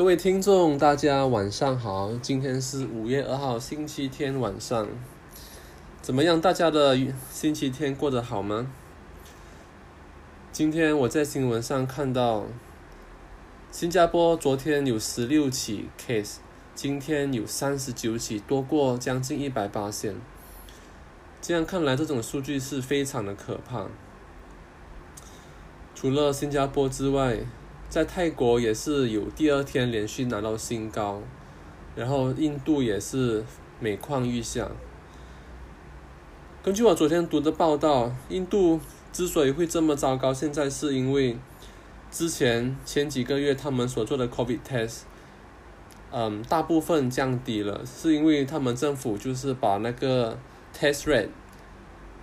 各位听众，大家晚上好。今天是五月二号，星期天晚上，怎么样？大家的星期天过得好吗？今天我在新闻上看到，新加坡昨天有十六起 case，今天有三十九起，多过将近一百八线。这样看来，这种数据是非常的可怕。除了新加坡之外，在泰国也是有第二天连续拿到新高，然后印度也是每况愈下。根据我昨天读的报道，印度之所以会这么糟糕，现在是因为之前前几个月他们所做的 COVID test，嗯，大部分降低了，是因为他们政府就是把那个 test rate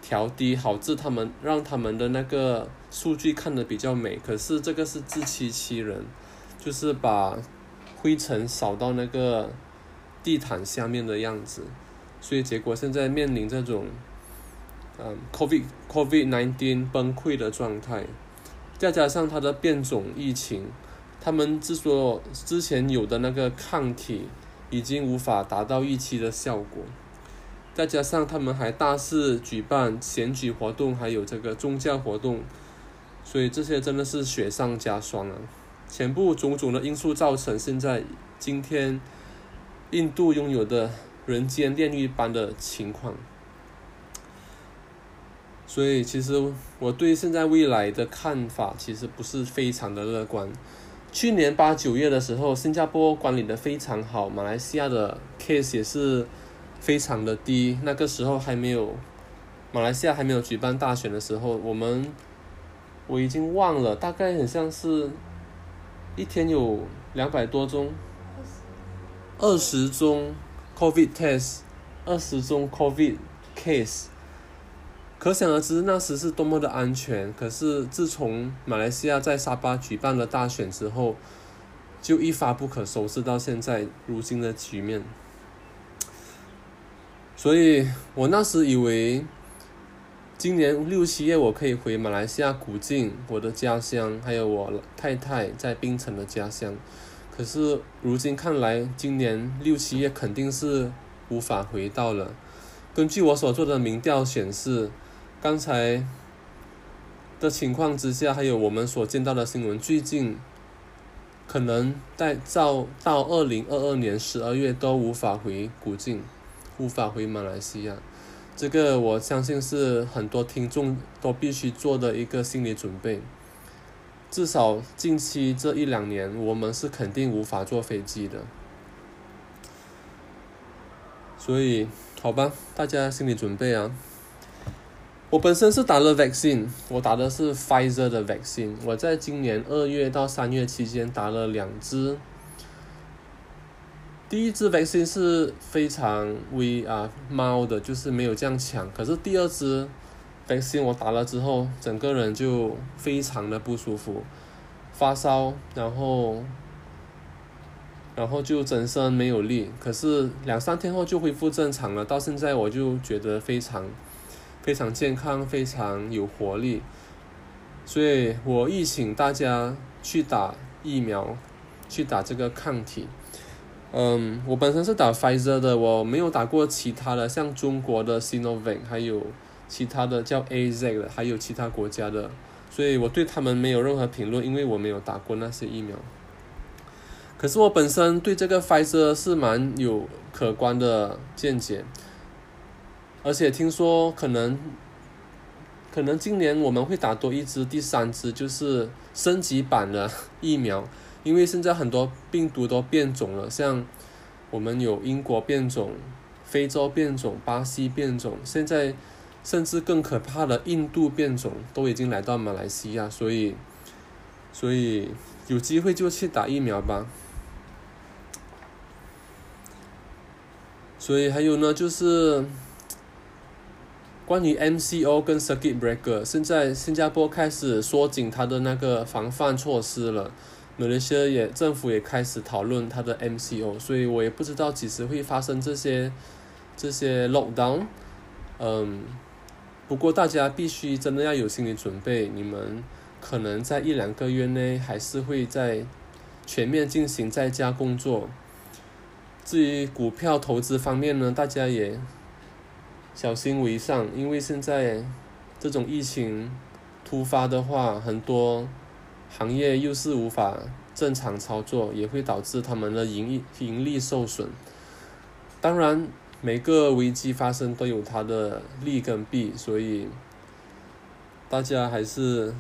调低，好致他们让他们的那个。数据看得比较美，可是这个是自欺欺人，就是把灰尘扫到那个地毯下面的样子，所以结果现在面临这种，嗯，COVID COVID nineteen 崩溃的状态，再加上它的变种疫情，他们之所之前有的那个抗体已经无法达到预期的效果，再加上他们还大肆举办选举活动，还有这个宗教活动。所以这些真的是雪上加霜啊！全部种种的因素造成现在今天印度拥有的人间炼狱般的情况。所以其实我对现在未来的看法其实不是非常的乐观。去年八九月的时候，新加坡管理的非常好，马来西亚的 case 也是非常的低。那个时候还没有马来西亚还没有举办大选的时候，我们。我已经忘了，大概很像是，一天有两百多宗，二十宗 COVID test，二十宗 COVID case，可想而知那时是多么的安全。可是自从马来西亚在沙巴举办了大选之后，就一发不可收拾到现在如今的局面。所以我那时以为。今年六七月我可以回马来西亚古晋，我的家乡，还有我太太在槟城的家乡。可是如今看来，今年六七月肯定是无法回到了。根据我所做的民调显示，刚才的情况之下，还有我们所见到的新闻，最近可能在到到二零二二年十二月都无法回古晋，无法回马来西亚。这个我相信是很多听众都必须做的一个心理准备。至少近期这一两年，我们是肯定无法坐飞机的。所以，好吧，大家心理准备啊。我本身是打了 vaccine，我打的是 Pfizer 的 vaccine。我在今年二月到三月期间打了两支。第一支 vaccine 是非常微啊猫的，就是没有这样强。可是第二支 vaccine 我打了之后，整个人就非常的不舒服，发烧，然后，然后就整身没有力。可是两三天后就恢复正常了。到现在我就觉得非常，非常健康，非常有活力。所以我亦请大家去打疫苗，去打这个抗体。嗯，我本身是打 Pfizer 的，我没有打过其他的，像中国的 Sinovac，还有其他的叫 AZ 的，还有其他国家的，所以我对他们没有任何评论，因为我没有打过那些疫苗。可是我本身对这个 Pfizer 是蛮有可观的见解，而且听说可能，可能今年我们会打多一支，第三支就是升级版的疫苗。因为现在很多病毒都变种了，像我们有英国变种、非洲变种、巴西变种，现在甚至更可怕的印度变种都已经来到马来西亚，所以，所以有机会就去打疫苗吧。所以还有呢，就是关于 MCO 跟 Circuit Breaker，现在新加坡开始缩紧它的那个防范措施了。马来西亚也政府也开始讨论它的 MCO，所以我也不知道几时会发生这些这些 lockdown。嗯，不过大家必须真的要有心理准备，你们可能在一两个月内还是会在全面进行在家工作。至于股票投资方面呢，大家也小心为上，因为现在这种疫情突发的话，很多行业又是无法正常操作，也会导致他们的盈利盈利受损。当然，每个危机发生都有它的利跟弊，所以大家还是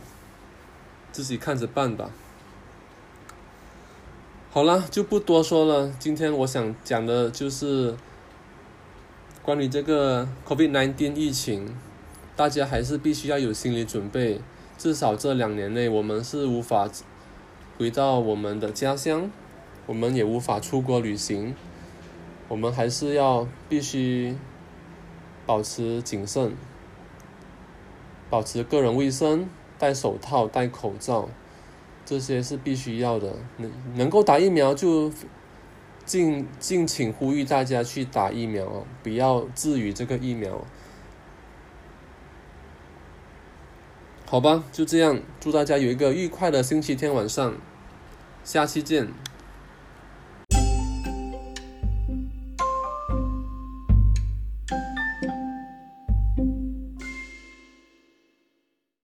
自己看着办吧。好了，就不多说了。今天我想讲的就是关于这个 COVID-19 疫情，大家还是必须要有心理准备。至少这两年内，我们是无法回到我们的家乡，我们也无法出国旅行。我们还是要必须保持谨慎，保持个人卫生，戴手套、戴口罩。这些是必须要的，能能够打疫苗就敬敬请呼吁大家去打疫苗，不要至于这个疫苗。好吧，就这样，祝大家有一个愉快的星期天晚上，下期见。